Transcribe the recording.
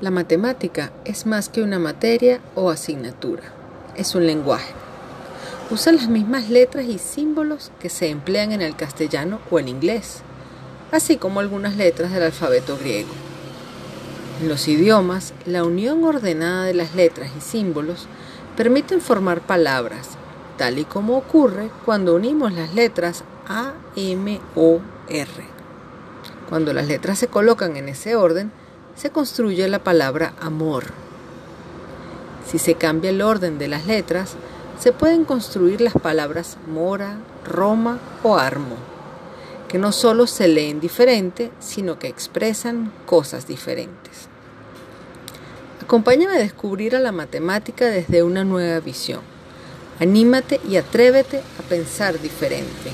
La matemática es más que una materia o asignatura, es un lenguaje. Usa las mismas letras y símbolos que se emplean en el castellano o en inglés, así como algunas letras del alfabeto griego. En los idiomas, la unión ordenada de las letras y símbolos permiten formar palabras, tal y como ocurre cuando unimos las letras A, M, O, R. Cuando las letras se colocan en ese orden, se construye la palabra amor. Si se cambia el orden de las letras, se pueden construir las palabras mora, Roma o armo, que no solo se leen diferente, sino que expresan cosas diferentes. Acompáñame a descubrir a la matemática desde una nueva visión. Anímate y atrévete a pensar diferente.